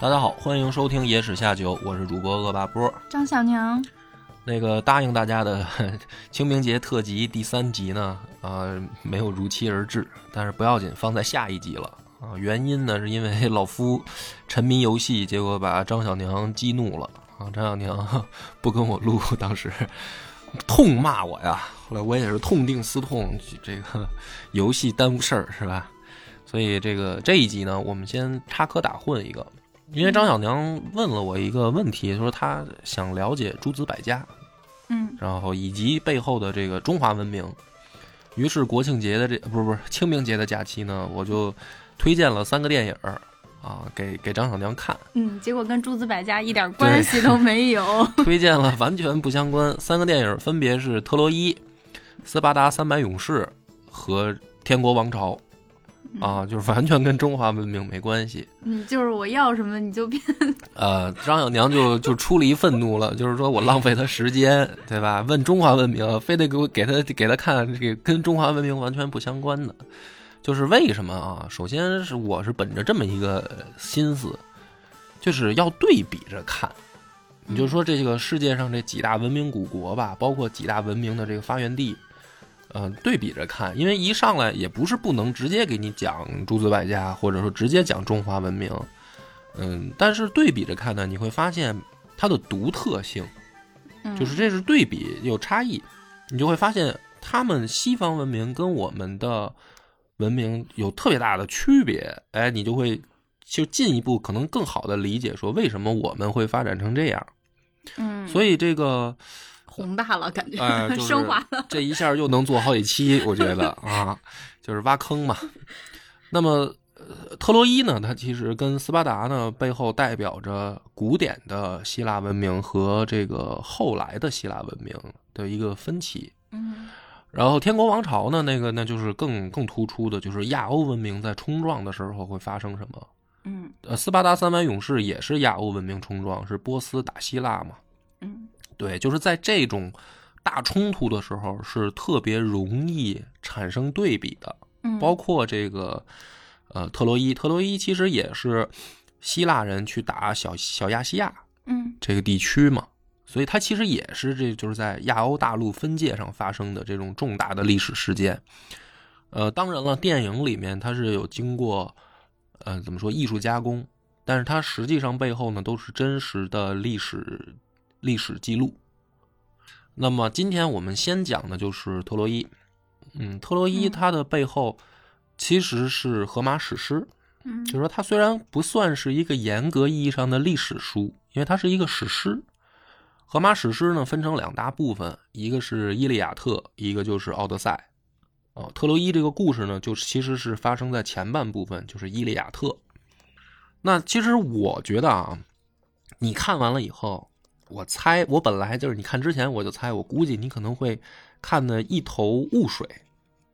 大家好，欢迎收听《野史下酒》，我是主播恶霸波。张小娘，那个答应大家的 清明节特辑第三集呢，啊、没有如期而至，但是不要紧，放在下一集了啊。原因呢，是因为 老夫沉迷游戏，结果把张小娘激怒了啊。张小娘 不跟我录，当时痛骂我呀。后来我也是痛定思痛，这个游戏耽误事儿是吧？所以这个这一集呢，我们先插科打诨一个。因为张小娘问了我一个问题，说她想了解诸子百家，嗯然后以及背后的这个中华文明。于是国庆节的这不是不是清明节的假期呢，我就推荐了三个电影儿啊，给给张小娘看，嗯，结果跟诸子百家一点关系都没有。推荐了完全不相关三个电影，分别是《特洛伊》《斯巴达三百勇士》和《天国王朝》啊，就是完全跟中华文明没关系。嗯，就是我要什么你就变。呃，张小娘就就出离愤怒了，就是说我浪费他时间，对吧？问中华文明，非得给我给他给他看这个跟中华文明完全不相关的，就是为什么啊？首先是我是本着这么一个心思，就是要对比着看。你就说这个世界上这几大文明古国吧，包括几大文明的这个发源地，嗯、对比着看，因为一上来也不是不能直接给你讲诸子百家，或者说直接讲中华文明，嗯，但是对比着看呢，你会发现它的独特性，嗯。就是这是对比有差异，你就会发现他们西方文明跟我们的文明有特别大的区别，哎，你就会就进一步可能更好的理解说为什么我们会发展成这样。嗯，所以这个，宏大了，感觉、哎、就是升华了。这一下又能做好几期，我觉得啊，就是挖坑嘛。那么，呃，特洛伊呢，它其实跟斯巴达呢背后代表着古典的希腊文明和这个后来的希腊文明的一个分歧。嗯然后天国王朝呢，那个那就是更更突出的，就是亚欧文明在冲撞的时候会发生什么。嗯呃，斯巴达三百勇士也是亚欧文明冲撞，是波斯打希腊嘛。嗯对，就是在这种大冲突的时候，是特别容易产生对比的。嗯，包括这个呃特洛伊，特洛伊其实也是希腊人去打小小亚细亚嗯这个地区嘛，所以它其实也是这就是在亚欧大陆分界上发生的这种重大的历史事件。呃，当然了，电影里面它是有经过呃怎么说艺术加工，但是它实际上背后呢都是真实的历史历史记录。那么今天我们先讲的就是特洛伊。嗯，特洛伊嗯它的背后其实是荷马史诗，嗯就是说它虽然不算是一个严格意义上的历史书，因为它是一个史诗。荷马史诗呢分成两大部分，一个是《伊利亚特》，一个就是《奥德赛》。哦，特洛伊这个故事呢，就是其实是发生在前半部分，就是《伊利亚特》。那其实我觉得啊，你看完了以后，我猜我本来就是你看之前我就猜，我估计你可能会看的一头雾水，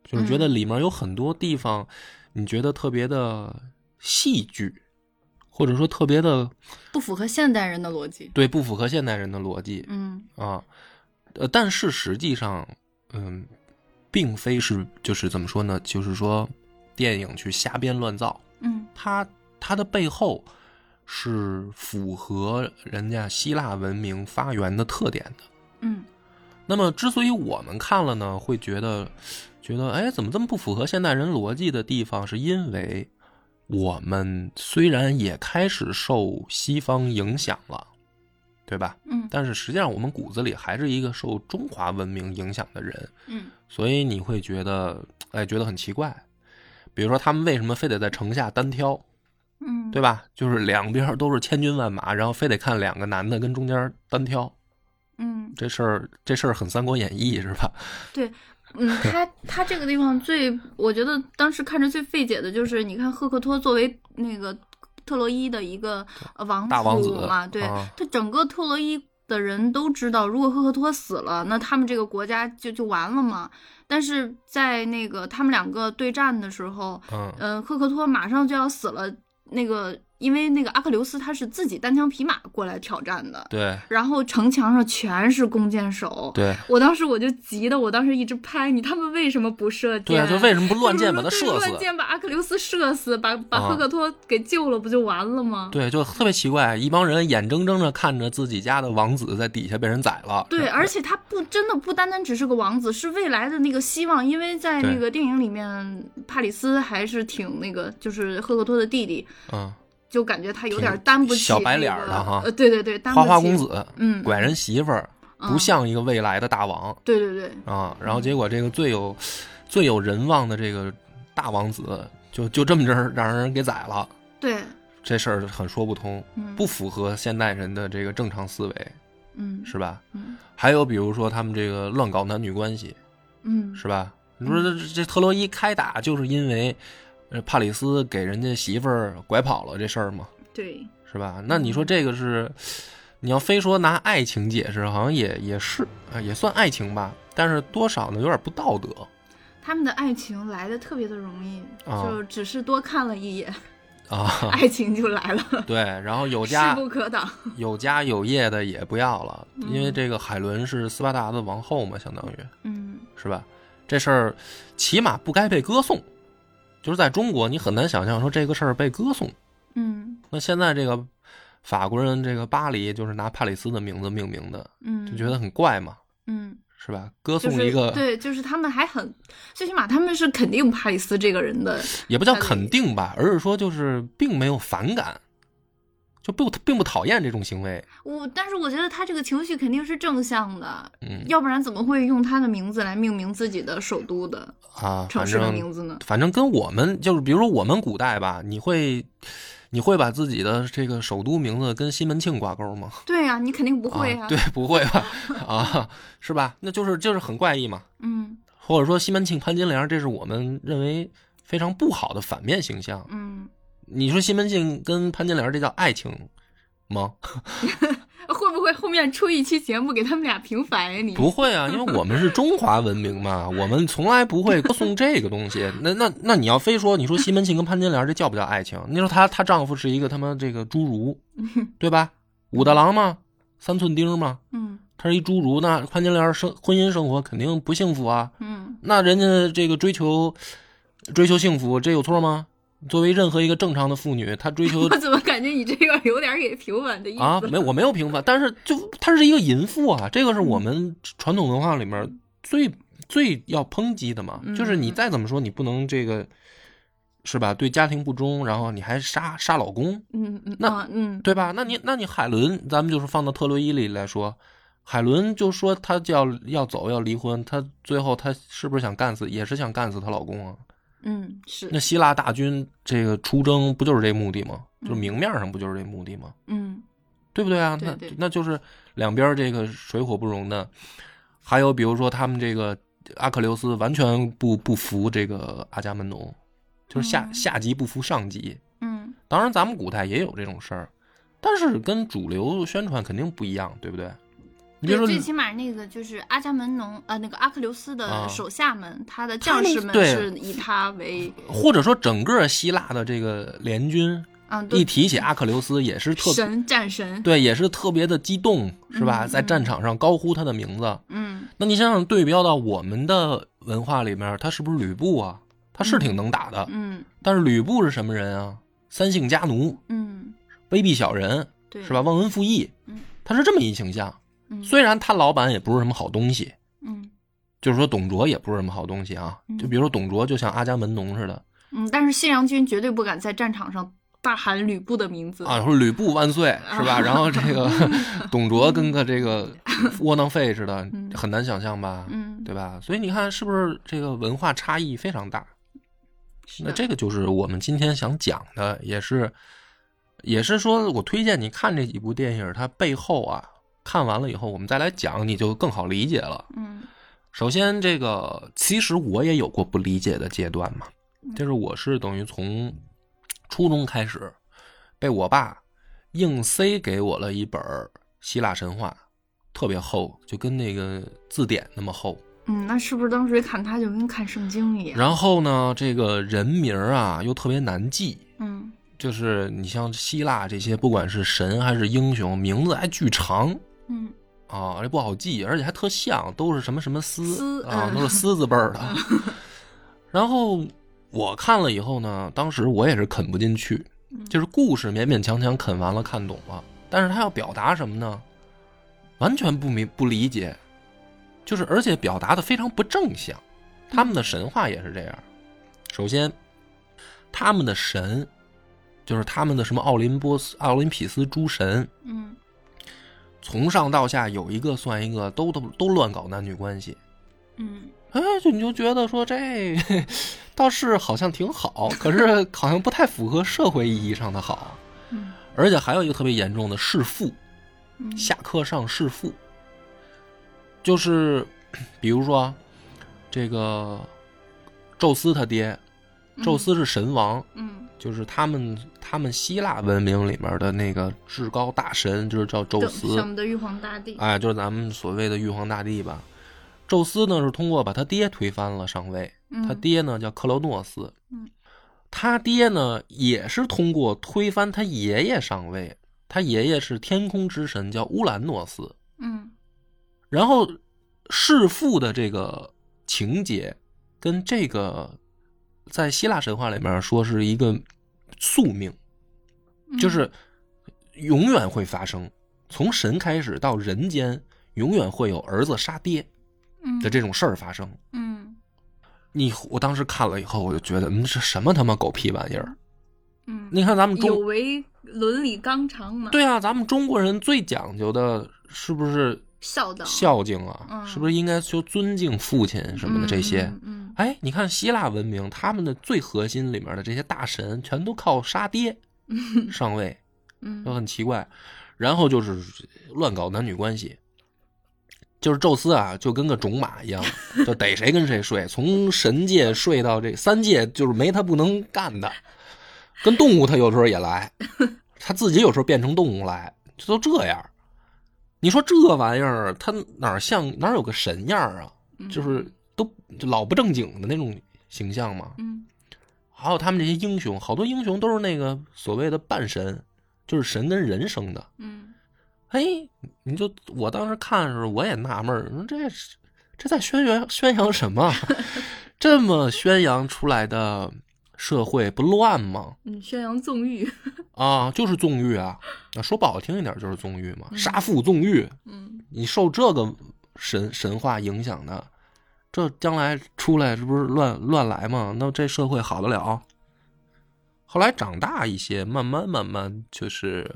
就是觉得里面有很多地方你觉得特别的戏剧，或者说特别的不符合现代人的逻辑。对不符合现代人的逻辑嗯啊。呃，但是实际上，嗯，并非是就是怎么说呢？就是说电影去瞎编乱造，嗯它它的背后是符合人家希腊文明发源的特点的。嗯那么，之所以我们看了呢，会觉得觉得哎，怎么这么不符合现代人逻辑的地方，是因为我们虽然也开始受西方影响了，对吧？嗯但是实际上我们骨子里还是一个受中华文明影响的人，嗯所以你会觉得哎，觉得很奇怪。比如说，他们为什么非得在城下单挑，嗯，对吧？就是两边都是千军万马，然后非得看两个男的跟中间单挑，嗯这事儿这事儿很《三国演义》是吧？对。嗯，他他这个地方最，我觉得当时看着最费解的就是，你看赫克托作为那个特洛伊的一个呃王大王子嘛，对，啊他整个特洛伊的人都知道，如果赫克托死了，那他们这个国家就就完了嘛。但是在那个他们两个对战的时候，嗯呃，赫克托马上就要死了，那个因为那个阿克琉斯他是自己单枪匹马过来挑战的，对然后城墙上全是弓箭手，对我当时我就急的，我当时一直拍你，他们为什么不射箭？对啊，就为什么不乱箭把他射死乱？箭把阿克琉斯射死，把把啊赫克托给救了，不就完了吗？对，就特别奇怪，一帮人眼睁睁的看着自己家的王子在底下被人宰了。对，而且他不真的不单单只是个王子，是未来的那个希望。因为在那个电影里面，帕里斯还是挺那个，就是赫克托的弟弟，嗯，就感觉他有点担不起、小白脸儿的哈呃，对对对，担不起花花公，子，嗯，拐人媳妇儿，不嗯像一个未来的大王对对对，啊。然后结果这个最有最有人望的这个大王子，就就这么着让人给宰了。对，这事儿很说不通，嗯，不符合现代人的这个正常思维，嗯，是吧？嗯还有比如说他们这个乱搞男女关系，嗯，是吧？你说这这特洛伊开打就是因为，呃，帕里斯给人家媳妇儿拐跑了这事儿吗？对，是吧？那你说这个是，你要非说拿爱情解释，好像也也是啊，也算爱情吧，但是多少呢有点不道德他们的爱情来的特别的容易，啊就只是多看了一眼，啊。爱情就来了，对，然后有家势不可挡。有家有业的也不要了，嗯因为这个海伦是斯巴达的王后嘛，相当于嗯是吧？这事儿起码不该被歌颂，就是在中国你很难想象说这个事儿被歌颂。嗯那现在这个法国人这个巴黎就是拿帕里斯的名字命名的，嗯，就觉得很怪嘛，嗯。是吧？歌颂一个、对，就是他们还很，最起码他们是肯定帕里斯这个人的，也不叫肯定吧，而是说就是并没有反感，就不并不讨厌这种行为。我但是我觉得他这个情绪肯定是正向的，嗯要不然怎么会用他的名字来命名自己的首都的啊，城市的名字呢？反正跟我们就是，比如说我们古代吧，你会你会把自己的这个首都名字跟西门庆挂钩吗？对呀、你肯定不会啊，对，不会吧？啊，是吧？那就是就是很怪异嘛。嗯或者说西门庆潘金莲，这是我们认为非常不好的反面形象。嗯，你说西门庆跟潘金莲这叫爱情吗？会不会后面出一期节目给他们俩平反呀？你不会啊，因为我们是中华文明嘛，我们从来不会歌颂这个东西。那那那你要非说，你说西门庆跟潘金莲这叫不叫爱情？你说她她丈夫是一个他妈这个侏儒，对吧？武大郎嘛，三寸钉嘛，嗯他是一侏儒，那潘金莲生婚姻生活肯定不幸福啊。嗯那人家这个追求追求幸福，这有错吗？作为任何一个正常的妇女，她追求 我怎么感觉你这个有点给平反的意思？啊，没我没有平反，但是就她是一个淫妇啊，这个是我们传统文化里面最最要抨击的嘛，嗯就是你再怎么说，你不能这个是吧？对家庭不忠，然后你还杀杀老公，嗯嗯那啊嗯对吧？那你那你海伦，咱们就是放到特洛伊里来说，海伦就说她就要要走要离婚，她最后她是不是想干死，也是想干死她老公啊？嗯是那希腊大军这个出征不就是这目的吗？嗯就是明面上不就是这目的吗？嗯对不对啊？对对那那就是两边这个水火不容的。还有比如说他们这个阿克琉斯完全不不服这个阿伽门农，就是下、嗯下级不服上级。嗯当然咱们古代也有这种事儿，但是跟主流宣传肯定不一样，对不对？你比，如说最起码那个就是阿伽门农，呃，那个阿克琉斯啊的手下们，他的将士们是以他为，或者说整个希腊的这个联军，嗯，对一提起阿克琉斯也是特神战神，对，也是特别的激动，是吧？嗯在战场上高呼他的名字。嗯那你想想，对标到我们的文化里面，他是不是吕布啊？他是挺能打的，嗯但是吕布是什么人啊？三姓家奴，嗯，卑鄙小人，对，是吧？？忘恩负义嗯，他是这么一形象。嗯虽然他老板也不是什么好东西，嗯就是说董卓也不是什么好东西啊。嗯就比如说董卓，就像阿伽门农似的嗯，但是信阳君绝对不敢在战场上大喊吕布的名字啊，说吕布万岁，是吧？然后这个 董卓跟个这个窝囊废似的嗯，很难想象吧？嗯，对吧？所以你看，是不是这个文化差异非常大？那这个就是我们今天想讲的，也是，也是说我推荐你看这几部电影，它背后啊，看完了以后，我们再来讲，你就更好理解了。嗯首先，这个其实我也有过不理解的阶段嘛，嗯就是我是等于从初中开始被我爸硬塞给我了一本希腊神话，特别厚，就跟那个字典那么厚。嗯，那是不是当时一看他就跟看圣经一样？然后呢，这个人名啊又特别难记，嗯就是你像希腊这些，不管是神还是英雄，名字还巨长嗯啊，这不好记，而且还特像，都是什么什么斯斯啊，嗯都是丝字辈儿的。然后我看了以后呢，当时我也是啃不进去，就是故事勉勉强强啃完了，看懂了，但是他要表达什么呢？完全不明不理解，就是而且表达的非常不正向。他们的神话也是这样。首先，他们的神就是他们的什么奥林波斯、奥林匹斯诸神，嗯从上到下有一个算一个，都都都乱搞男女关系。嗯。哎，就你就觉得说这 倒是好像挺好，可是 好像不太符合社会意义上的好。嗯。而且还有一个特别严重的弑父，嗯，下课上弑父，就是 比如说这个宙斯他爹，宙斯是神王，嗯就是他们他们希腊文明里面的那个至高大神，就是叫宙斯。像我们的玉皇大帝。哎，就是咱们所谓的玉皇大帝吧。宙斯呢是通过把他爹推翻了上位，他嗯爹呢叫克罗诺斯，嗯他爹呢也是通过推翻他爷爷上位，他爷爷是天空之神叫乌兰诺斯，嗯然后弑父的这个情节跟这个在希腊神话里面说是一个宿命，嗯，就是永远会发生，从神开始到人间，永远会有儿子杀爹嗯的这种事儿发生。嗯你我当时看了以后，我就觉得，嗯，这什么他妈狗屁玩意儿！嗯，你看咱们有中，违伦理纲常嘛？，对啊，咱们中国人最讲究的是不是孝道孝敬啊？嗯是不是应该说尊敬父亲什么的这些？嗯嗯哎，你看希腊文明，他们的最核心里面的这些大神，全都靠杀爹嗯 上位，嗯就很奇怪。然后就是乱搞男女关系，就是宙斯啊，就跟个种马一样，就逮谁跟谁睡，从神界睡到这三界，就是没他不能干的。跟动物他有时候也来，他自己有时候变成动物来，就都这样。你说这玩意儿，他哪像哪有个神样啊？嗯就是都就老不正经的那种形象嘛。嗯还有他们这些英雄，好多英雄都是那个所谓的半神，就是神跟人生的。嗯哎，你就我当时看的时候，我也纳闷儿，这这在宣扬宣扬什么？这么宣扬出来的社会不乱吗？嗯，宣扬纵欲。啊，就是纵欲啊！那，说不好听一点就是纵欲嘛，嗯杀父纵欲，嗯你受这个神神话影响的，这将来出来这不是乱乱来吗？那这社会好得了？后来长大一些，慢慢慢慢就是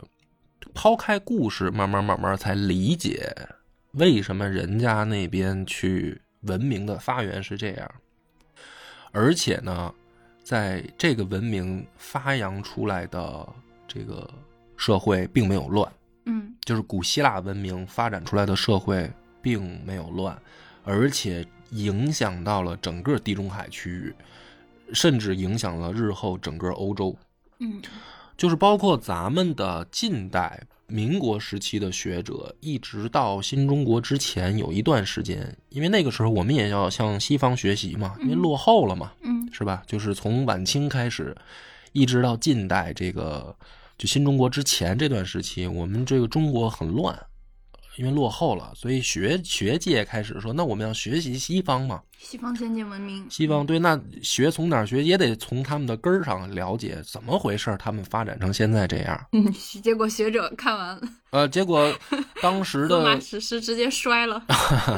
抛开故事，慢慢慢慢才理解为什么人家那边去文明的发源是这样，而且呢，在这个文明发扬出来的这个社会并没有乱。嗯就是古希腊文明发展出来的社会并没有乱，而且影响到了整个地中海区域，甚至影响了日后整个欧洲。嗯就是包括咱们的近代民国时期的学者，一直到新中国之前有一段时间，因为那个时候我们也要向西方学习嘛，因为落后了嘛，嗯是吧？就是从晚清开始，一直到近代这个就新中国之前这段时期，我们这个中国很乱，因为落后了，所以学学界开始说，那我们要学习西方嘛。西方先进文明。西方对，那学从哪儿学，也得从他们的根儿上了解怎么回事儿，他们发展成现在这样。嗯，结果学者看完呃，结果当时的 史诗直接摔了。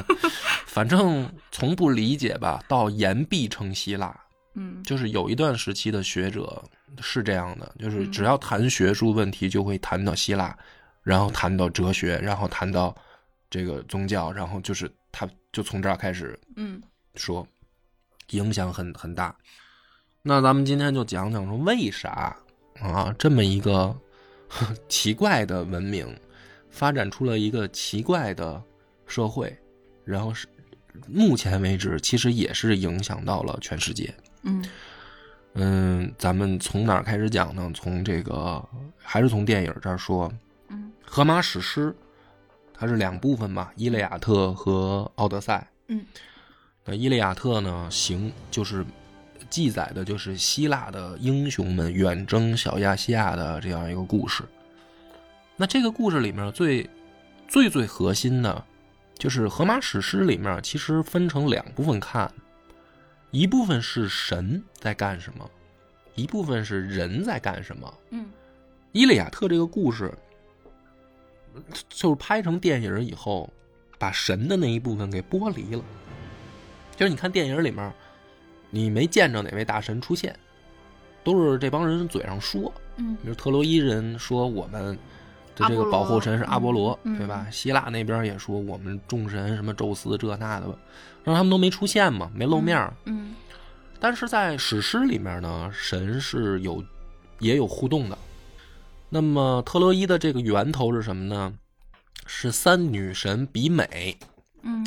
反正从不理解吧，到言必称希腊，嗯就是有一段时期的学者是这样的，就是嗯只要谈学术问题，就会谈到希腊，然后谈到哲学，然后谈到这个宗教，然后就是他就从这儿开始嗯说，影响很很大。那咱们今天就讲讲说为啥啊这么一个呵 奇怪的文明发展出了一个奇怪的社会，然后是目前为止其实也是影响到了全世界。嗯嗯，咱们从哪儿开始讲呢？从这个还是从电影这儿说，嗯荷马史诗，它是两部分吧，《伊利亚特》和《奥德赛》。嗯，那《伊利亚特》呢，行就是记载的就是希腊的英雄们远征小亚细亚的这样一个故事。那这个故事里面最最最核心的，就是荷马史诗里面其实分成两部分看，一部分是神在干什么，一部分是人在干什么。嗯伊利亚特这个故事，就是拍成电影以后，把神的那一部分给剥离了。就是你看电影里面，你没见着哪位大神出现，都是这帮人嘴上说。嗯比如特洛伊人说我们的这个保护神是阿波罗，嗯对吧？希腊那边也说我们众神什么宙斯这那的，让他们都没出现嘛，没露面儿。嗯但是在史诗里面呢，神是有也有互动的。那么特洛伊的这个源头是什么呢？是三女神比美，嗯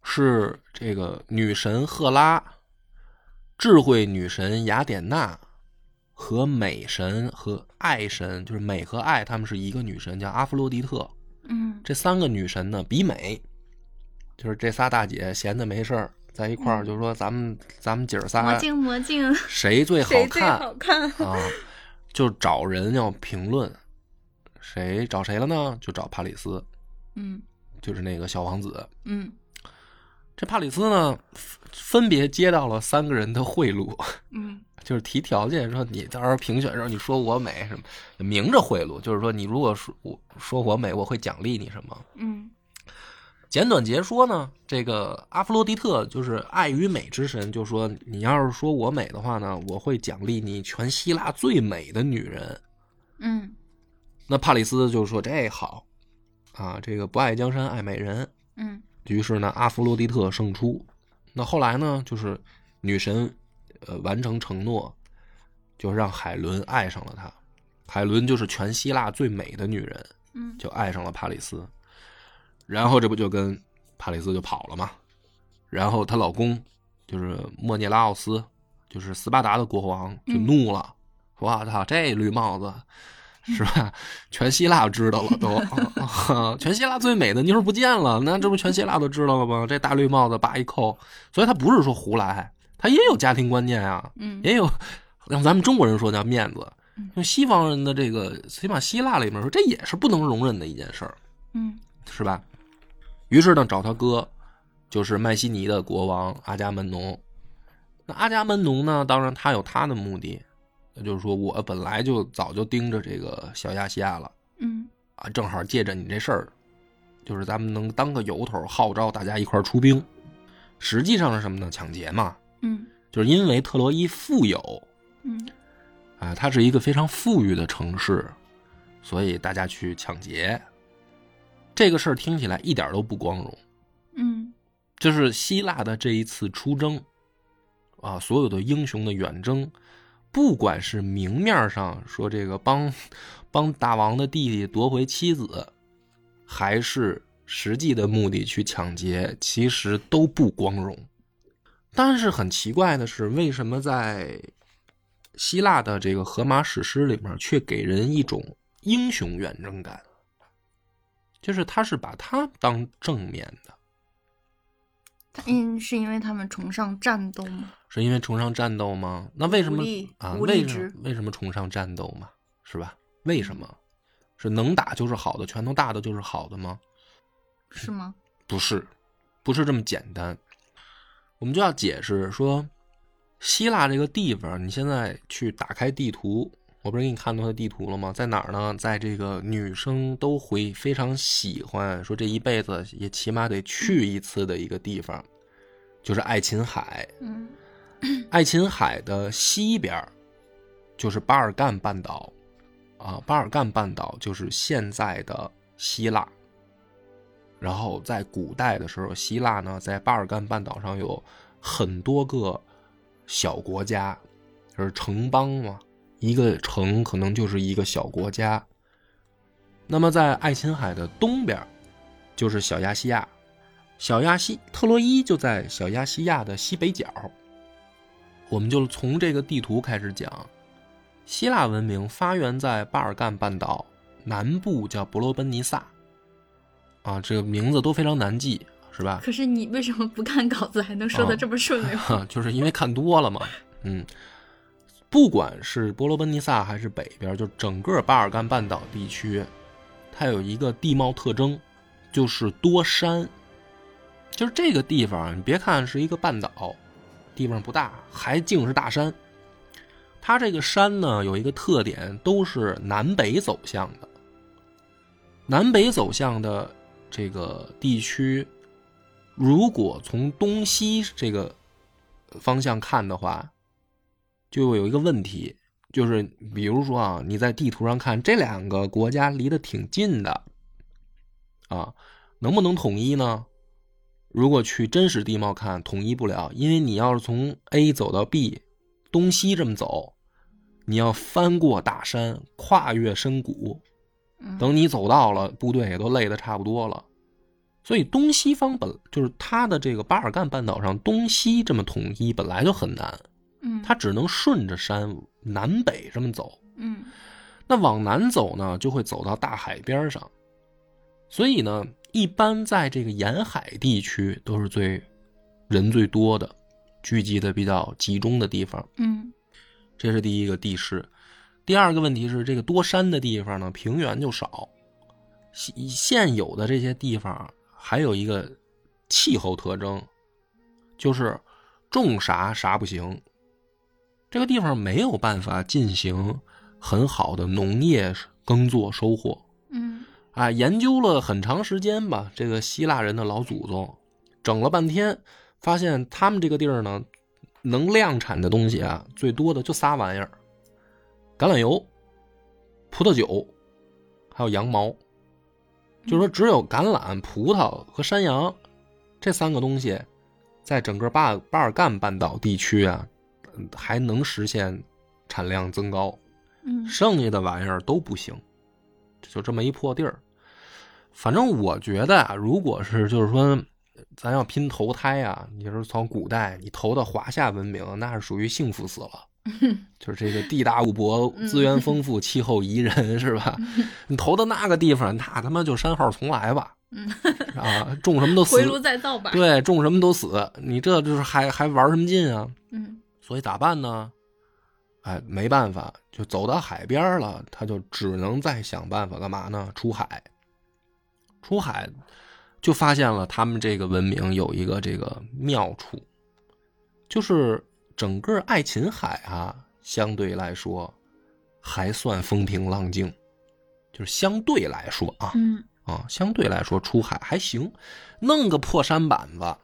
是这个女神赫拉、智慧女神雅典娜和美神和爱神，就是美和爱，她们是一个女神，叫阿弗洛狄特。嗯这三个女神呢，比美，就是这仨大姐闲的没事儿，在一块儿，就说咱们咱们姐儿仨魔镜魔镜，谁最好谁最看好看？啊？就找人要评论，谁找谁了呢？就找帕里斯，嗯就是那个小王子。嗯这帕里斯呢，分分别接到了三个人的贿赂，嗯 就是提条件说你到时候评选的时候你说我美什么，明着贿赂，就是说你如果说我说我美，我会奖励你什么。嗯简短截说呢，这个阿弗洛狄特就是爱与美之神，就说你要是说我美的话呢，我会奖励你全希腊最美的女人。嗯那帕里斯就说这好，啊，这个不爱江山爱美人。嗯于是呢，阿弗洛狄特胜出。那后来呢，就是女神，呃，完成承诺，就让海伦爱上了她。海伦就是全希腊最美的女人，嗯就爱上了帕里斯。然后这不就跟帕里斯就跑了吗？然后她老公就是莫涅拉奥斯，就是斯巴达的国王，就怒了，说：“我操，这绿帽子！”是吧？全希腊知道了都，啊全希腊最美的妞儿不见了，那这不全希腊都知道了吗？这大绿帽子叭一扣，所以他不是说胡来，他也有家庭观念啊，嗯也有让咱们中国人说叫面子嗯，用西方人的这个起码希腊里面说，这也是不能容忍的一件事儿，嗯是吧？于是呢，找他哥，就是麦西尼的国王阿伽门农。那阿伽门农呢，当然他有他的目的，那就是说我本来就早就盯着这个小亚细亚了嗯啊，正好借着你这事儿，就是咱们能当个由头，号召大家一块儿出兵。实际上是什么呢？抢劫嘛，嗯就是因为特洛伊富有嗯啊，它是一个非常富裕的城市，所以大家去抢劫。这个事儿听起来一点都不光荣。嗯就是希腊的这一次出征，啊，所有的英雄的远征，不管是明面上说这个帮帮大王的弟弟夺回妻子，还是实际的目的去抢劫，其实都不光荣。但是很奇怪的是，为什么在希腊的这个荷马史诗里面，却给人一种英雄远征感？就是他是把他当正面的。他因是因为他们崇尚战斗吗？是因为崇尚战斗吗？那为什么啊？为什么为什么崇尚战斗嘛？是吧？为什么？是能打就是好的，拳头大的就是好的吗？是吗？不是，不是这么简单。我们就要解释说，希腊这个地方，你现在去打开地图，我不是给你看到他的地图了吗？在哪儿呢？在这个女生都会非常喜欢，说这一辈子也起码得去一次的一个地方，就是爱琴海。嗯爱琴海的西边就是巴尔干半岛，啊，巴尔干半岛就是现在的希腊。然后在古代的时候，希腊呢在巴尔干半岛上有很多个小国家，就是城邦嘛，一个城可能就是一个小国家。那么在爱琴海的东边，就是小亚细亚，小亚细特洛伊就在小亚细亚的西北角。我们就从这个地图开始讲。希腊文明发源在巴尔干半岛南部，叫伯罗奔尼撒。啊，这个名字都非常难记，是吧？可是你为什么不看稿子还能说的这么顺溜？哈，就是因为看多了嘛。嗯，不管是波罗奔尼撒还是北边，就整个巴尔干半岛地区，它有一个地貌特征，就是多山。就是这个地方，你别看是一个半岛，地方不大，还竟是大山。它这个山呢，有一个特点，都是南北走向的。南北走向的这个地区，如果从东西这个方向看的话，就有一个问题，就是比如说啊，你在地图上看这两个国家离得挺近的，啊，能不能统一呢？如果去真实地貌看，统一不了，因为你要是从 A 走到 B，东西这么走。你要翻过大山，跨越深谷，等你走到了，部队也都累得差不多了。所以东西方本就是它的这个巴尔干半岛上东西这么统一本来就很难，嗯，它只能顺着山南北这么走，嗯，那往南走呢，就会走到大海边上。所以呢，一般在这个沿海地区都是最人最多的，聚集的比较集中的地方，嗯。这是第一个地势，第二个问题是这个多山的地方呢，平原就少。现现有的这些地方还有一个气候特征，就是种啥啥不行。这个地方没有办法进行很好的农业耕作收获。嗯，啊，研究了很长时间吧，这个希腊人的老祖宗整了半天，发现他们这个地儿呢。能量产的东西啊，最多的就仨玩意儿：橄榄油、葡萄酒，还有羊毛。就是说，只有橄榄、葡萄和山羊这三个东西，在整个巴巴尔干半岛地区啊，还能实现产量增高。嗯，剩下的玩意儿都不行，就这么一破地儿。反正我觉得啊，如果是就是说。咱要拼投胎啊！你说从古代你投到华夏文明，那是属于幸福死了。就是这个地大物博，资源丰富，气候宜人，是吧？你投到那个地方，那他妈就山号重来吧。啊，种什么都死，回炉再造吧。对，种什么都死，你这就是还还玩什么劲啊？嗯。所以咋办呢？哎，没办法，就走到海边了，他就只能再想办法干嘛呢？出海。出海。就发现了他们这个文明有一个这个妙处，就是整个爱琴海啊，相对来说还算风平浪静，就是相对来说啊，嗯啊，相对来说出海还行，弄个破山板子，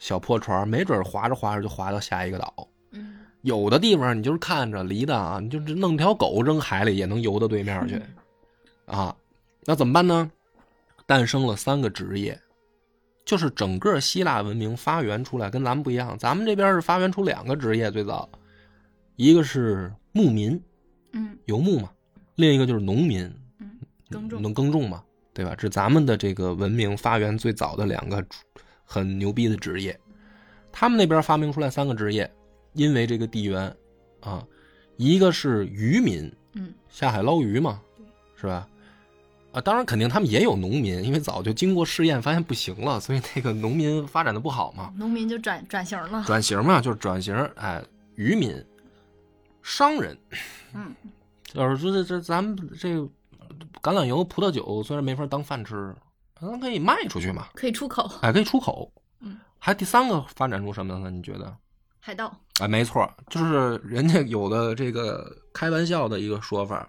小破船，没准划着划着就划到下一个岛。嗯，有的地方你就是看着离的啊，你就是弄条狗扔海里也能游到对面去，啊，那怎么办呢？诞生了三个职业，就是整个希腊文明发源出来跟咱们不一样。咱们这边是发源出两个职业，最早一个是牧民，嗯，游牧嘛；另一个就是农民，嗯，耕种，能耕种嘛，对吧？这是咱们的这个文明发源最早的两个很牛逼的职业。他们那边发明出来三个职业，因为这个地缘啊，一个是渔民，嗯，下海捞鱼嘛，是吧？啊，当然肯定他们也有农民，因为早就经过试验发现不行了，所以那个农民发展的不好嘛。农民就转转型了。转型嘛，就是转型。哎，渔民、商人，嗯，就是说这这咱们这个橄榄油、葡萄酒虽然没法当饭吃，咱可以卖出去嘛，可以出口。哎，可以出口。嗯，还第三个发展出什么呢？你觉得？海盗。哎，没错，就是人家有的这个开玩笑的一个说法。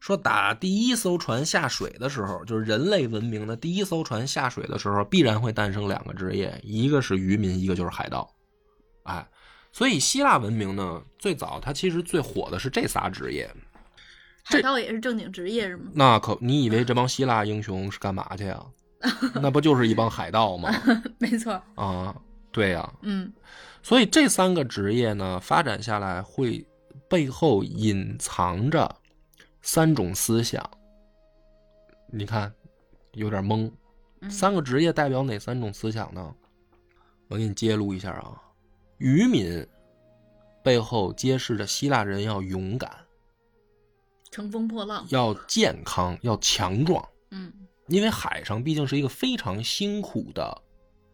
说打第一艘船下水的时候，就是人类文明的第一艘船下水的时候，必然会诞生两个职业，一个是渔民，一个就是海盗。哎，所以希腊文明呢，最早它其实最火的是这仨职业。海盗也是正经职业是吗？那可，你以为这帮希腊英雄是干嘛去啊？那不就是一帮海盗吗？没错。啊，对呀。嗯。所以这三个职业呢，发展下来会背后隐藏着。三种思想，你看，有点懵。三个职业代表哪三种思想呢？我给你揭露一下啊。渔民背后揭示着希腊人要勇敢、乘风破浪。要健康、要强壮。嗯因为海上毕竟是一个非常辛苦的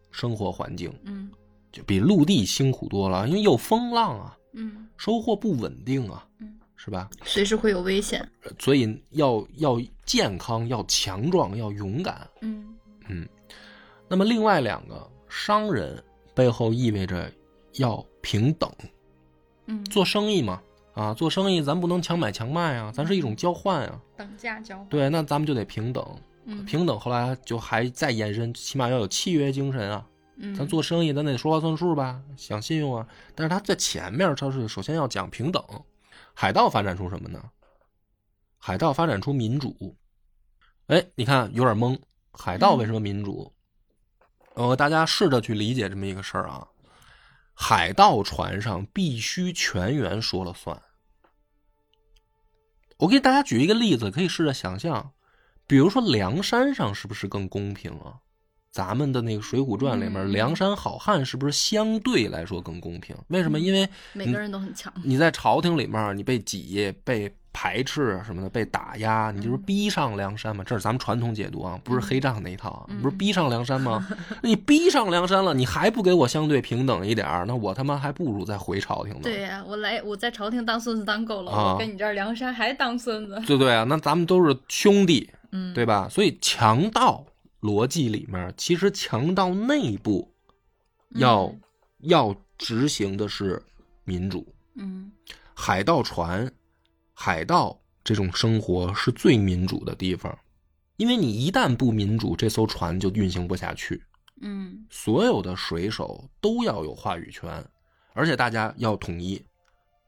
生活环境，嗯就比陆地辛苦多了。因为有风浪啊，嗯收获不稳定啊，嗯，是吧？随时会有危险。所以要要健康、要强壮、要勇敢。嗯嗯，那么另外两个商人背后意味着要平等，嗯，做生意嘛，啊，做生意咱不能强买强卖啊，咱是一种交换啊。等价交换。对，那咱们就得平等，嗯平等。后来就还再延伸，起码要有契约精神啊。咱做生意，咱得说话算数吧，讲信用啊。但是他在前面，他是首先要讲平等。海盗发展出什么呢？海盗发展出民主。哎，你看有点懵，海盗为什么民主？呃，大家试着去理解这么一个事儿啊。海盗船上必须全员说了算。我给大家举一个例子，可以试着想象，比如说梁山上是不是更公平啊？咱们的那个《水浒传》里面，嗯梁山好汉是不是相对来说更公平？为什么？因为每个人都很强。你在朝廷里面，你被挤、被排斥什么的，被打压，你就是逼上梁山嘛。这是咱们传统解读啊，不是黑账那一套不是逼上梁山吗？那你逼上梁山了，你还不给我相对平等一点儿那我他妈还不如再回朝廷呢。对呀、我来我在朝廷当孙子当够了，啊我跟你这儿梁山还当孙子。对不对啊？那咱们都是兄弟，嗯，对吧？所以强盗逻辑里面，其实强盗内部要、嗯要执行的是民主。嗯海盗船、海盗这种生活是最民主的地方，因为你一旦不民主，这艘船就运行不下去。嗯所有的水手都要有话语权，而且大家要统一。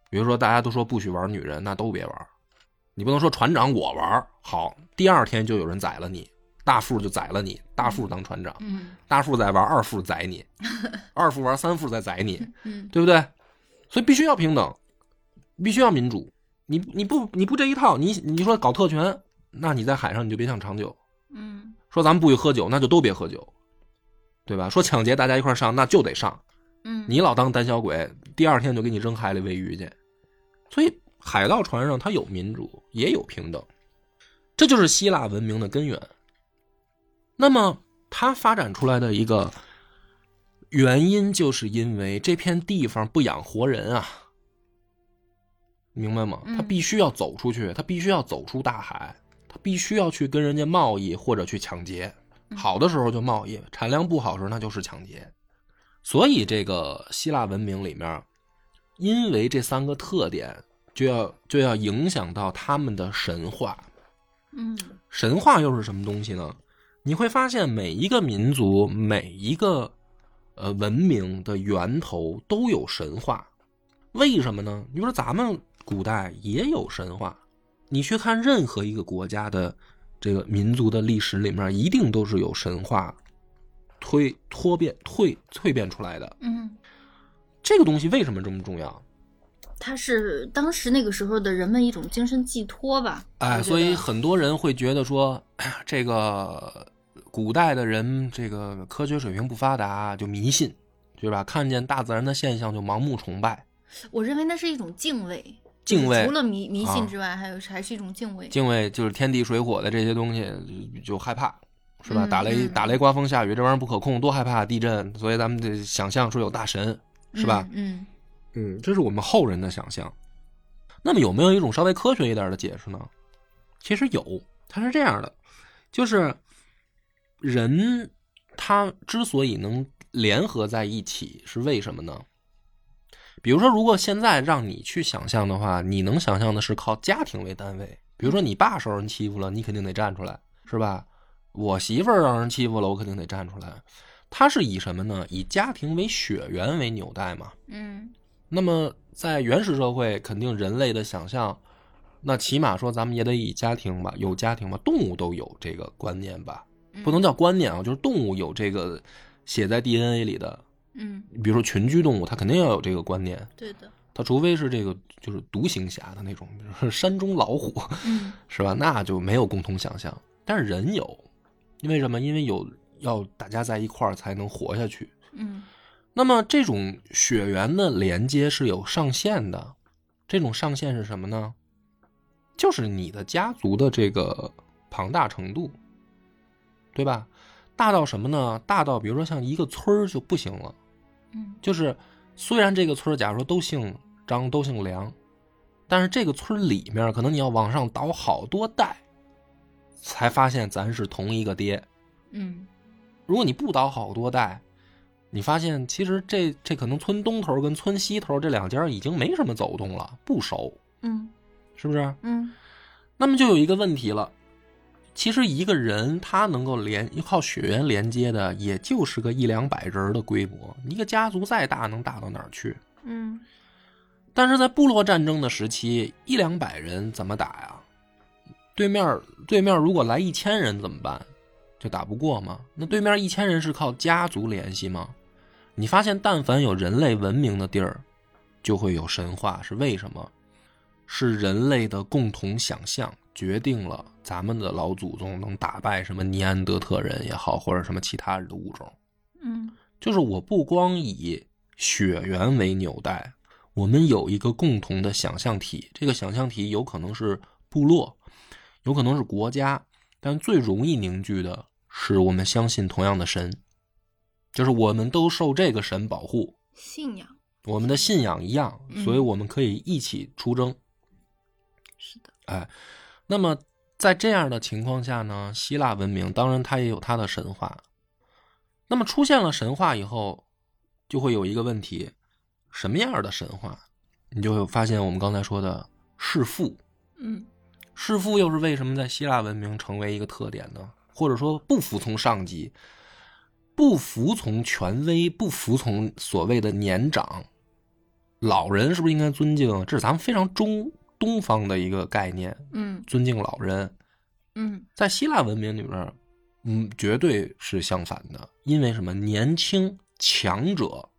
比如说，大家都说不许玩女人，那都别玩。你不能说船长我玩好，第二天就有人宰了你，大副就宰了你，大副当船长，嗯大副再玩二副宰你，二副玩三副再宰你，嗯 对不对？所以必须要平等，必须要民主。你你不你不这一套，你你说搞特权，那你在海上你就别想长久。嗯说咱们不许喝酒，那就都别喝酒，对吧？说抢劫大家一块上，那就得上。嗯，你老当胆小鬼，第二天就给你扔海里喂鱼去。所以海盗船上它有民主，也有平等，这就是希腊文明的根源。那么它发展出来的一个原因，就是因为这片地方不养活人啊，明白吗？嗯他必须要走出去，他必须要走出大海，他必须要去跟人家贸易或者去抢劫。嗯好的时候就贸易，产量不好的时候那就是抢劫。所以这个希腊文明里面，因为这三个特点，就要就要影响到他们的神话。嗯神话又是什么东西呢？你会发现每一个民族、每一个呃文明的源头都有神话，为什么呢？你说咱们古代也有神话，你去看任何一个国家的这个民族的历史里面，一定都是有神话推脱变蜕蜕变出来的。嗯，这个东西为什么这么重要？它是当时那个时候的人们一种精神寄托吧。哎，所以很多人会觉得说，哎呀，这个古代的人这个科学水平不发达，就迷信，对吧？看见大自然的现象就盲目崇拜，我认为那是一种敬畏，敬畏除了迷迷啊信之外，还有还是一种敬畏。敬畏就是天地水火的这些东西就就害怕，是吧？嗯打雷嗯打雷刮风下雨这玩意儿不可控，多害怕地震，所以咱们得想象说有大神，是吧？嗯嗯，这是我们后人的想象。那么有没有一种稍微科学一点的解释呢？其实有，它是这样的，就是人他之所以能联合在一起，是为什么呢？比如说，如果现在让你去想象的话，你能想象的是靠家庭为单位。比如说，你爸受人欺负了，你肯定得站出来，是吧？我媳妇儿让人欺负了，我肯定得站出来。他是以什么呢？以家庭为血缘为纽带嘛。嗯那么在原始社会，肯定人类的想象，那起码说咱们也得以家庭吧，有家庭吧，动物都有这个观念吧，嗯，不能叫观念啊，就是动物有这个写在 DNA 里的。嗯，比如说群居动物，它肯定要有这个观念，对的，它除非是这个就是独行侠的那种，比如说山中老虎，嗯 是吧？那就没有共同想象。但是人有，因为什么？因为有要大家在一块儿才能活下去。嗯那么这种血缘的连接是有上限的，这种上限是什么呢？就是你的家族的这个庞大程度，对吧？大到什么呢？大到比如说像一个村儿就不行了，嗯就是虽然这个村儿假如说都姓张都姓梁，但是这个村儿里面可能你要往上倒好多代，才发现咱是同一个爹。嗯如果你不倒好多代，你发现其实这这可能村东头跟村西头这两家已经没什么走动了，不熟，嗯是不是？嗯那么就有一个问题了，其实一个人他能够连靠血缘连接的，也就是个一两百人的规模。一个家族再大，能大到哪儿去？嗯但是在部落战争的时期，一两百人怎么打呀？对面对面如果来一千人怎么办？就打不过吗？那对面一千人是靠家族联系吗？你发现，但凡有人类文明的地儿，就会有神话，是为什么？是人类的共同想象决定了咱们的老祖宗能打败什么尼安德特人也好，或者什么其他的物种。嗯就是我不光以血缘为纽带，我们有一个共同的想象体。这个想象体有可能是部落，有可能是国家，但最容易凝聚的是我们相信同样的神，就是我们都受这个神保护，信仰我们的信仰一样，嗯所以我们可以一起出征。是的，哎，那么在这样的情况下呢，希腊文明当然它也有它的神话。那么出现了神话以后，就会有一个问题：什么样的神话？你就会发现我们刚才说的弑父，嗯弑父又是为什么在希腊文明成为一个特点呢？或者说不服从上级，不服从权威，不服从所谓的年长，老人是不是应该尊敬？这是咱们非常中东方的一个概念，嗯尊敬老人。嗯在希腊文明里边，嗯，绝对是相反的。因为什么？年轻强者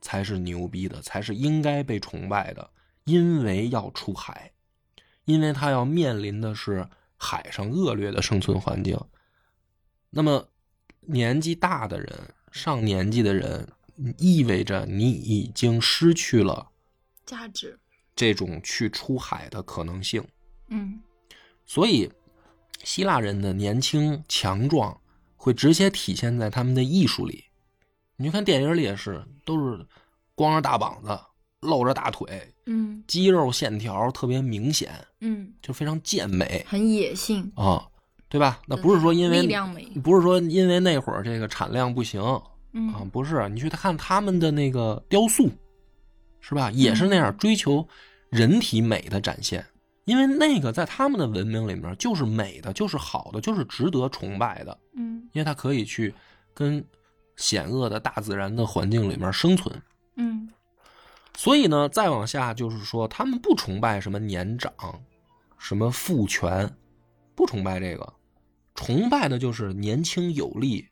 才是牛逼的，才是应该被崇拜的。因为要出海，因为他要面临的是海上恶劣的生存环境。那么，年纪大的人，上年纪的人，意味着你已经失去了价值这种去出海的可能性。嗯所以，希腊人的年轻强壮会直接体现在他们的艺术里。你就看电影里也是，都是光着大膀子，露着大腿，嗯肌肉线条特别明显，嗯，就非常健美很野性，啊，对吧？那不是说因为力量美，不是说因为那会儿这个产量不行啊，嗯不是。你去看他们的那个雕塑，是吧？也是那样追求人体美的展现。因为那个在他们的文明里面就是美的，就是好的，就是值得崇拜的，嗯因为它可以去跟险恶的大自然的环境里面生存。嗯所以呢，再往下就是说，他们不崇拜什么年长，什么父权，不崇拜这个，崇拜的就是年轻有力、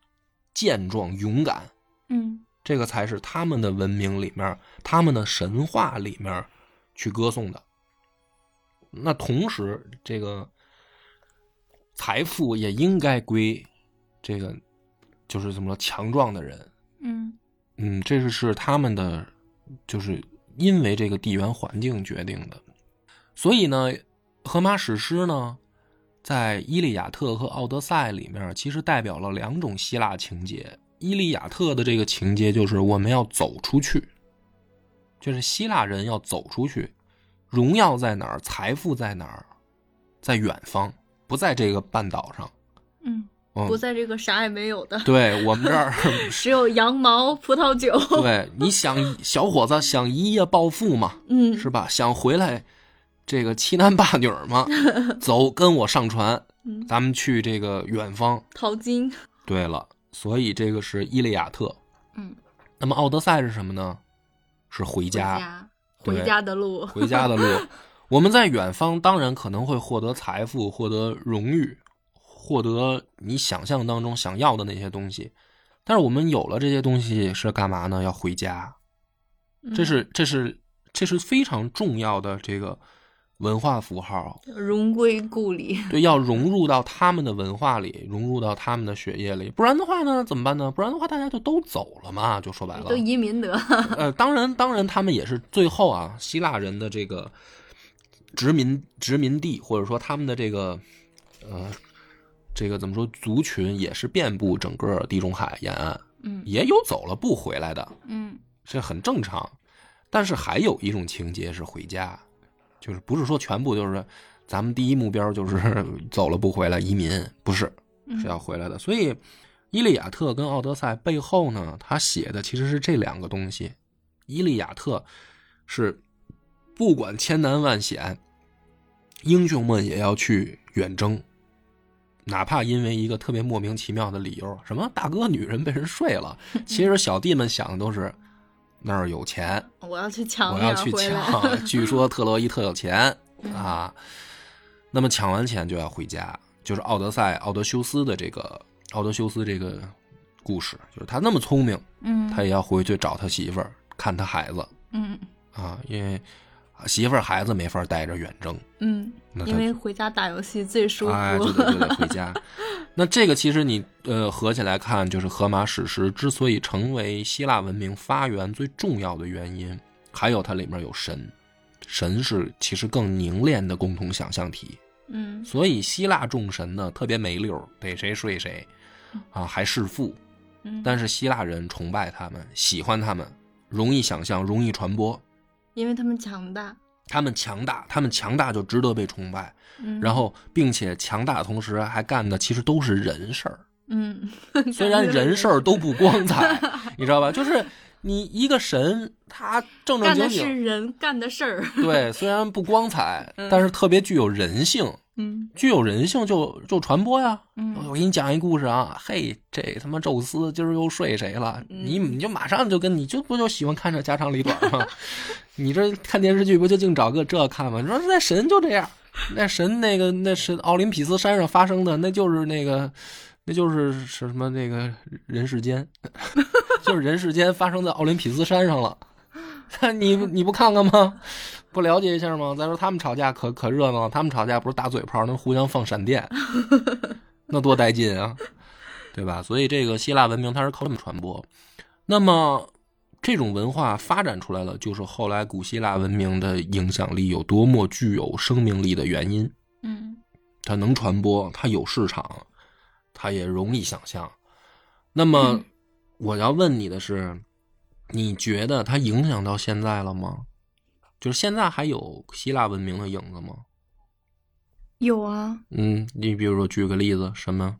健壮勇敢，嗯这个才是他们的文明里面、他们的神话里面去歌颂的。那同时，这个财富也应该归这个，就是怎么说强壮的人。嗯嗯，这是是他们的，就是因为这个地缘环境决定的。所以呢，荷马史诗呢，在《伊利亚特》和《奥德赛》里面，其实代表了两种希腊情节。伊利亚特的这个情节就是我们要走出去，就是希腊人要走出去，荣耀在哪儿，财富在哪儿，在远方，不在这个半岛上。嗯，嗯，不在这个啥也没有的，对我们这儿 只有羊毛、葡萄酒，对，你想小伙子想一夜暴富嘛，嗯，是吧？想回来这个七男八女儿嘛，走，跟我上船，嗯咱们去这个远方。淘金，对了，所以这个是伊利亚特。嗯，那么奥德赛是什么呢？是回回家，回家的路，回家的路。我们在远方当然可能会获得财富，获得荣誉，获得你想象当中想要的那些东西。但是我们有了这些东西是干嘛呢？要回家。嗯这是这是这是非常重要的这个文化符号，荣归故里。对，要融入到他们的文化里，融入到他们的血液里，不然的话呢，怎么办呢？不然的话，大家就都走了嘛，就说白了，都移民得。呃，当然，当然，他们也是最后啊，希腊人的这个殖民殖民地，或者说他们的这个呃，这个怎么说，族群也是遍布整个地中海沿岸，嗯也有走了不回来的，嗯这很正常。但是还有一种情节是回家，就是不是说全部就是咱们第一目标就是 走了不回来移民，不是，是要回来的。所以，《伊利亚特》跟《奥德赛》背后呢，他写的其实是这两个东西。《伊利亚特》是不管千难万险，英雄们也要去远征，哪怕因为一个特别莫名其妙的理由，什么大哥女人被人睡了，其实小弟们想的都是那儿有钱，我要去抢我要去。抢。据说特洛伊特有钱啊，那么抢完钱就要回家，就是奥德赛奥德修斯的这个奥德修斯这个故事，就是他那么聪明，嗯，他也要回去找他媳妇儿，看他孩子嗯啊，因为媳妇儿孩子没法带着远征，嗯，那因为回家打游戏最舒服。哎，就得就得回家。那这个其实你呃合起来看，就是荷马史诗之所以成为希腊文明发源最重要的原因，还有它里面有神，神是其实更凝练的共同想象体。嗯所以希腊众神呢特别没溜儿，逮谁睡谁，啊还弑父。嗯，但是希腊人崇拜他们，喜欢他们，容易想象，容易传播。因为他们强大。他们强大，他们强大就值得被崇拜。嗯，然后，并且强大的同时还干的其实都是人事儿，嗯，虽然人事儿都不光彩，你知道吧？就是你一个神，他正正干的是经经，人干的事儿。对，虽然不光彩，但是特别具有人性，嗯具有人性就就传播呀。嗯我给你讲一故事啊，嘿，这他妈宙斯今儿又睡谁了？嗯你你就马上就跟你就不就喜欢看这家长里短吗？你这看电视剧不就净找个这看吗？你说那神就这样，那神那个那是奥林匹斯山上发生的，那就是那个那就是是什么那个人世间，就是人世间发生在奥林匹斯山上了。你你不看看吗？不了解一下吗？再说他们吵架可可热闹了，他们吵架不是打嘴炮，那互相放闪电，那多带劲啊，对吧？所以这个希腊文明它是靠这么传播。那么这种文化发展出来了，就是后来古希腊文明的影响力有多么具有生命力的原因。嗯它能传播，它有市场，它也容易想象。那么嗯我要问你的是，你觉得它影响到现在了吗？就是现在还有希腊文明的影子吗？有啊。嗯，你比如说举个例子，什么？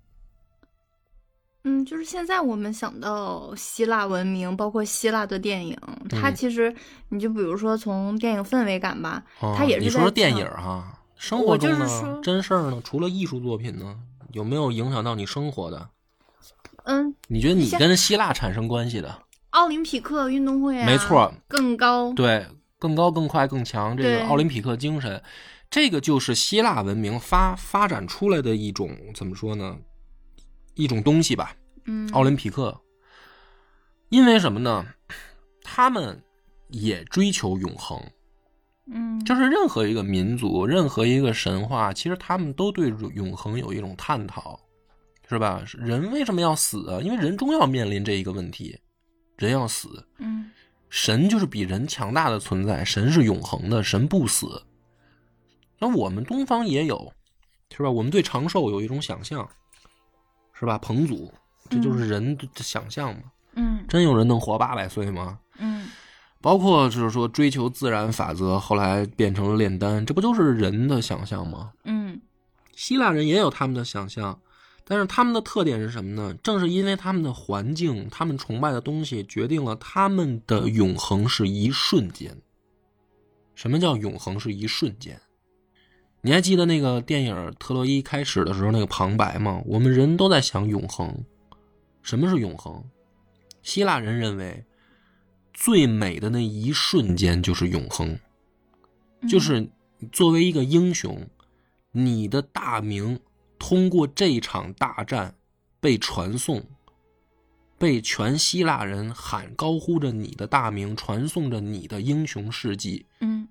嗯，就是现在我们想到希腊文明，包括希腊的电影，它嗯其实你就比如说从电影氛围感吧，啊它也是在你说说电影哈，生活中呢，真事儿呢？除了艺术作品呢，有没有影响到你生活的？嗯，你觉得你跟希腊产生关系的？奥林匹克运动会啊，没错，更高，对，更高、更快、更强，这个奥林匹克精神，这个就是希腊文明发发展出来的一种怎么说呢？一种东西吧，嗯，奥林匹克。因为什么呢？他们也追求永恒，嗯，就是任何一个民族、任何一个神话，其实他们都对永恒有一种探讨，是吧？人为什么要死啊？因为人终要面临这一个问题，人要死。嗯神就是比人强大的存在，神是永恒的，神不死。那我们东方也有，是吧？我们对长寿有一种想象，是吧？彭祖，这就是人的想象嘛。嗯真有人能活八百岁吗？嗯包括就是说追求自然法则，后来变成了炼丹，这不就是人的想象吗？嗯希腊人也有他们的想象，但是他们的特点是什么呢？正是因为他们的环境，他们崇拜的东西，决定了他们的永恒是一瞬间。什么叫永恒是一瞬间？你还记得那个电影《特洛伊》开始的时候那个旁白吗？我们人都在想永恒，什么是永恒？希腊人认为，最美的那一瞬间就是永恒。嗯就是作为一个英雄，你的大名通过这场大战被传颂，被全希腊人喊高呼着你的大名，传颂着你的英雄事迹，嗯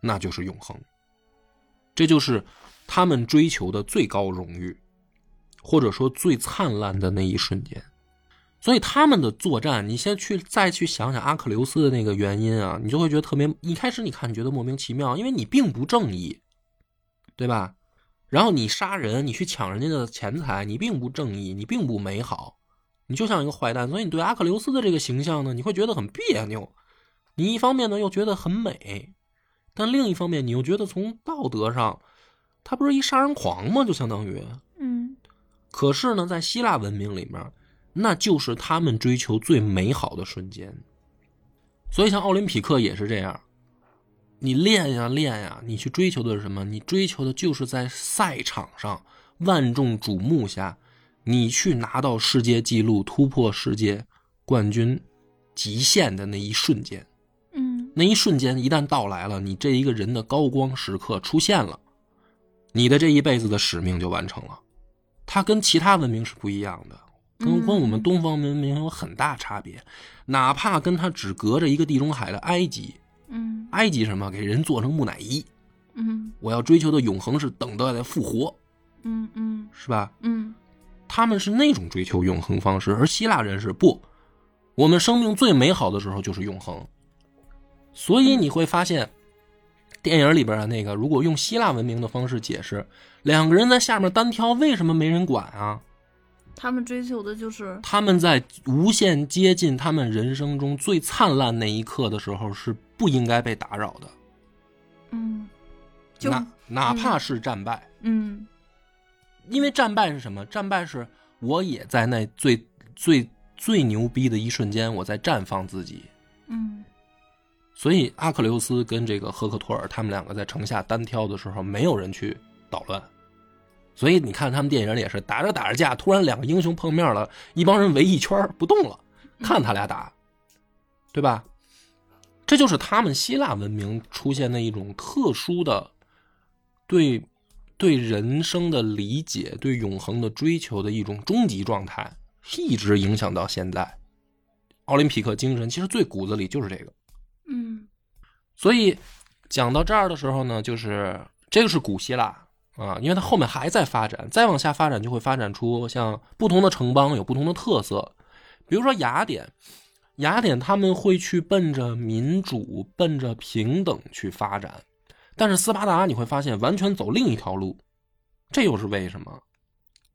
那就是永恒。这就是他们追求的最高荣誉，或者说最灿烂的那一瞬间。所以他们的作战，你先去再去想想阿克琉斯的那个原因啊，你就会觉得特别。一开始你看你觉得莫名其妙，因为你并不正义，对吧？然后你杀人，你去抢人家的钱财，你并不正义，你并不美好，你就像一个坏蛋。所以你对阿克琉斯的这个形象呢，你会觉得很别扭。你一方面呢又觉得很美，但另一方面你又觉得从道德上，他不是一杀人狂吗？就相当于，嗯可是呢，在希腊文明里面，那就是他们追求最美好的瞬间。所以像奥林匹克也是这样，你练呀练呀，你去追求的是什么？你追求的就是在赛场上万众瞩目下，你去拿到世界纪录、突破世界冠军极限的那一瞬间。嗯那一瞬间一旦到来了，你这一个人的高光时刻出现了，你的这一辈子的使命就完成了。它跟其他文明是不一样的，跟嗯跟我们东方文明有很大差别。哪怕跟它只隔着一个地中海的埃及，嗯埃及什么给人做成木乃伊，嗯我要追求的永恒是等待的复活，嗯嗯是吧？嗯他们是那种追求永恒方式，而希腊人是不，我们生命最美好的时候就是永恒。所以你会发现，电影里边的那个，如果用希腊文明的方式解释，两个人在下面单挑，为什么没人管啊？他们追求的就是他们在无限接近他们人生中最灿烂那一刻的时候，是不应该被打扰的，嗯就哪哪怕是战败。嗯因为战败是什么？战败是我也在那最最最牛逼的一瞬间，我在绽放自己。嗯所以阿克琉斯跟这个赫克托尔他们两个在城下单挑的时候，没有人去捣乱。所以你看他们电影里也是打着打着架，突然两个英雄碰面了，一帮人围一圈不动了，看他俩打，对吧？这就是他们希腊文明出现的一种特殊的对对人生的理解、对永恒的追求的一种终极状态，一直影响到现在。奥林匹克精神其实最骨子里就是这个。嗯所以讲到这儿的时候呢，就是这个是古希腊啊，因为它后面还在发展，再往下发展就会发展出像不同的城邦有不同的特色，比如说雅典，雅典他们会去奔着民主、奔着平等去发展，但是斯巴达你会发现完全走另一条路，这又是为什么？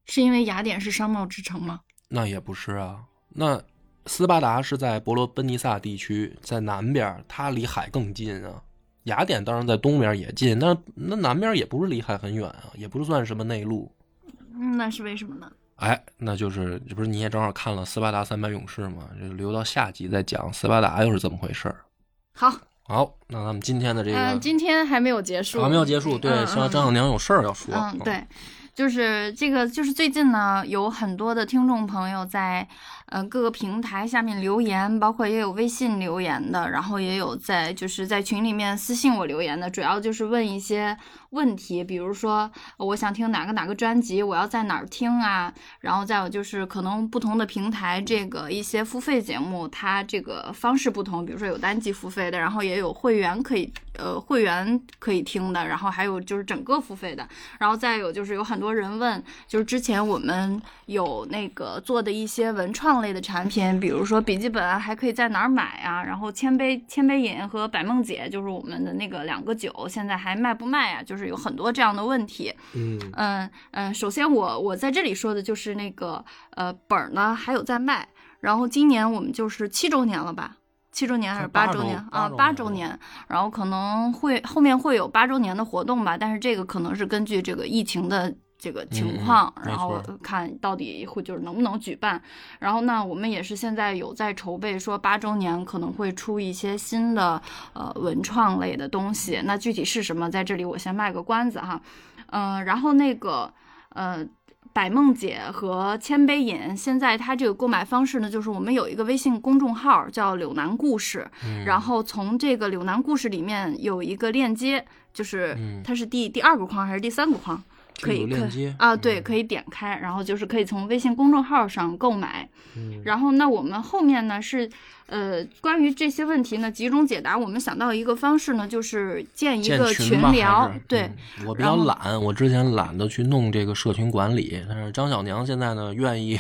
是因为雅典是商贸之城吗？那也不是啊，那斯巴达是在伯罗奔尼撒地区，在南边，它离海更近啊。雅典当然在东边也近，但是那南边也不是离海很远啊，也不是算什么内陆。嗯，那是为什么呢？哎，那就是这不是你也正好看了《斯巴达三百勇士》吗？就留到下集再讲斯巴达又是怎么回事儿。好，好，那咱们今天的这个、嗯、今天还没有结束，还没有结束，对，希望张小娘有事儿要说。嗯，对，就是这个，就是最近呢，有很多的听众朋友在呃各个平台下面留言，包括也有微信留言的，然后也有在就是在群里面私信我留言的，主要就是问一些问题，比如说我想听哪个哪个专辑，我要在哪儿听啊，然后再有就是可能不同的平台这个一些付费节目，它这个方式不同，比如说有单集付费的，然后也有会员可以呃会员可以听的，然后还有就是整个付费的。然后再有就是有很多人问，就是之前我们有那个做的一些文创类的产品，比如说笔记本啊，还可以在哪儿买啊？然后千杯千杯饮和百梦姐，就是我们的那个两个酒，现在还卖不卖啊？就是有很多这样的问题。嗯嗯嗯，首先我我在这里说的就是那个呃本儿呢还有在卖，然后今年我们就是七周年了吧？七周年还是八周年啊？八周年，然后可能会后面会有八周年的活动吧，但是这个可能是根据这个疫情的这个情况，然后看到底会就是能不能举办。然后呢，我们也是现在有在筹备，说八周年可能会出一些新的呃文创类的东西。那具体是什么，在这里我先卖个关子哈。嗯、然后那个呃。百梦姐和千杯饮，现在它这个购买方式呢，就是我们有一个微信公众号叫“柳南故事”，嗯然后从这个柳南故事里面有一个链接，就是嗯它是第第二个框还是第三个框？可以链接啊，对，可以点开，然后就是可以从微信公众号上购买。嗯然后那，我们后面呢是，呃，关于这些问题呢集中解答。我们想到一个方式呢，就是建一个群聊对，嗯我比较懒，我之前懒得去弄这个社群管理，但是张小娘现在呢愿意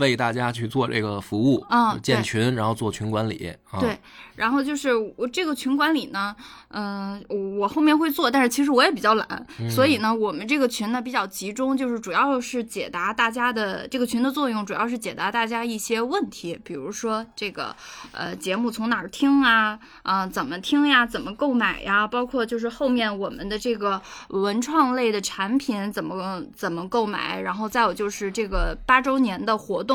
为大家去做这个服务，啊对建群，然后做群管理啊。对，然后就是我这个群管理呢，嗯、我后面会做，但是其实我也比较懒，所以呢，我们这个群呢比较集中，就是主要是解答大家的这个群的作用，主要是解答大家一些问题，比如说这个呃节目从哪儿听啊，啊、怎么听呀，怎么购买呀，包括就是后面我们的这个文创类的产品怎么怎么购买，然后再有就是这个八周年的活动，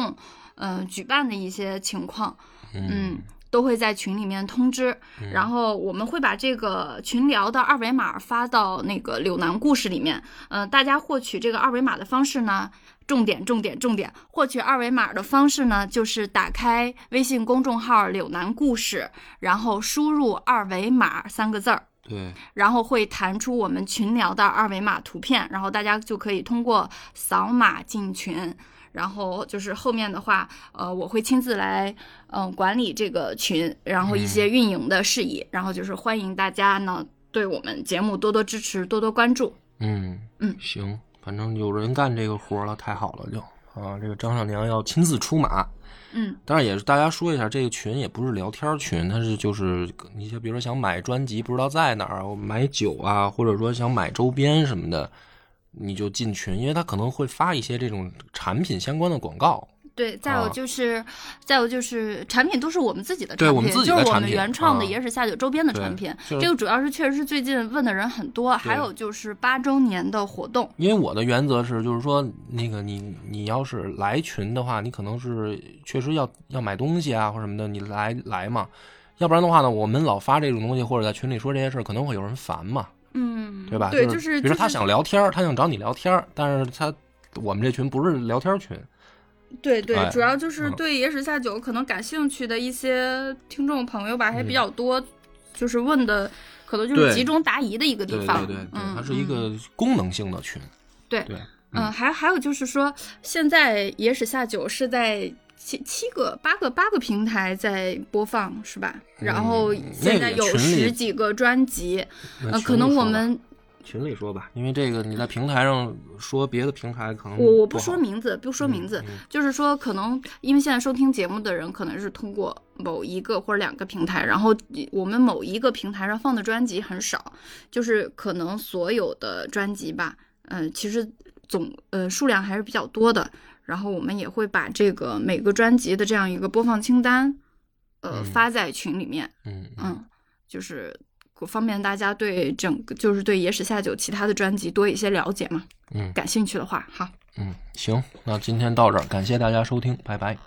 嗯、举办的一些情况。嗯，都会在群里面通知，然后我们会把这个群聊的二维码发到那个柳南故事里面。呃，大家获取这个二维码的方式呢，重点重点重点，获取二维码的方式呢，就是打开微信公众号“柳南故事”，然后输入“二维码”三个字儿。对，然后会弹出我们群聊的二维码图片，然后大家就可以通过扫码进群。然后就是后面的话，呃，我会亲自来，嗯、管理这个群，然后一些运营的事宜，然后就是欢迎大家呢对我们节目多多支持，多多关注。嗯嗯行，反正有人干这个活了，太好了就啊，这个张小娘要亲自出马。嗯当然也是大家说一下，这个群也不是聊天群，它是就是你就比如说想买专辑不知道在哪儿，买酒啊，或者说想买周边什么的，你就进群，因为他可能会发一些这种产品相关的广告。对，再有啊就是，再有就是产品都是我们自己的产品，对我们自己的就是我们原创的啊野史下酒周边的产品。就是这个主要是确实是最近问的人很多，还有就是八周年的活动。因为我的原则是，就是说，那个你你要是来群的话，你可能是确实要要买东西啊或什么的，你来来嘛，要不然的话呢，我们老发这种东西或者在群里说这些事儿，可能会有人烦嘛，嗯，对吧？对，就就是比如说他想聊天儿，他想找你聊天儿，但是他我们这群不是聊天群，对对，哎主要就是嗯对野史下酒可能感兴趣的一些听众朋友吧，还比嗯较多，就是问的可能就是集中答疑的一个地对方。对对对，嗯，它是一个功能性的群，对对，嗯，还还有就是说，现在野史下酒是在七七个、八个、八个平台在播放，是吧？然后嗯现在有十几个专辑，呃，可能我们群里说吧，因为这个你在平台上说别的平台可能我我不说名字，不说名字，嗯嗯就是说可能因为现在收听节目的人可能是通过某一个或者两个平台，然后我们某一个平台上放的专辑很少，就是可能所有的专辑吧，嗯、其实总呃数量还是比较多的。然后我们也会把这个每个专辑的这样一个播放清单，呃，嗯发在群里面，嗯嗯嗯，就是方便大家对整个就是对野史下酒其他的专辑多一些了解嘛。嗯感兴趣的话，好。嗯，行，那今天到这儿，感谢大家收听，拜拜。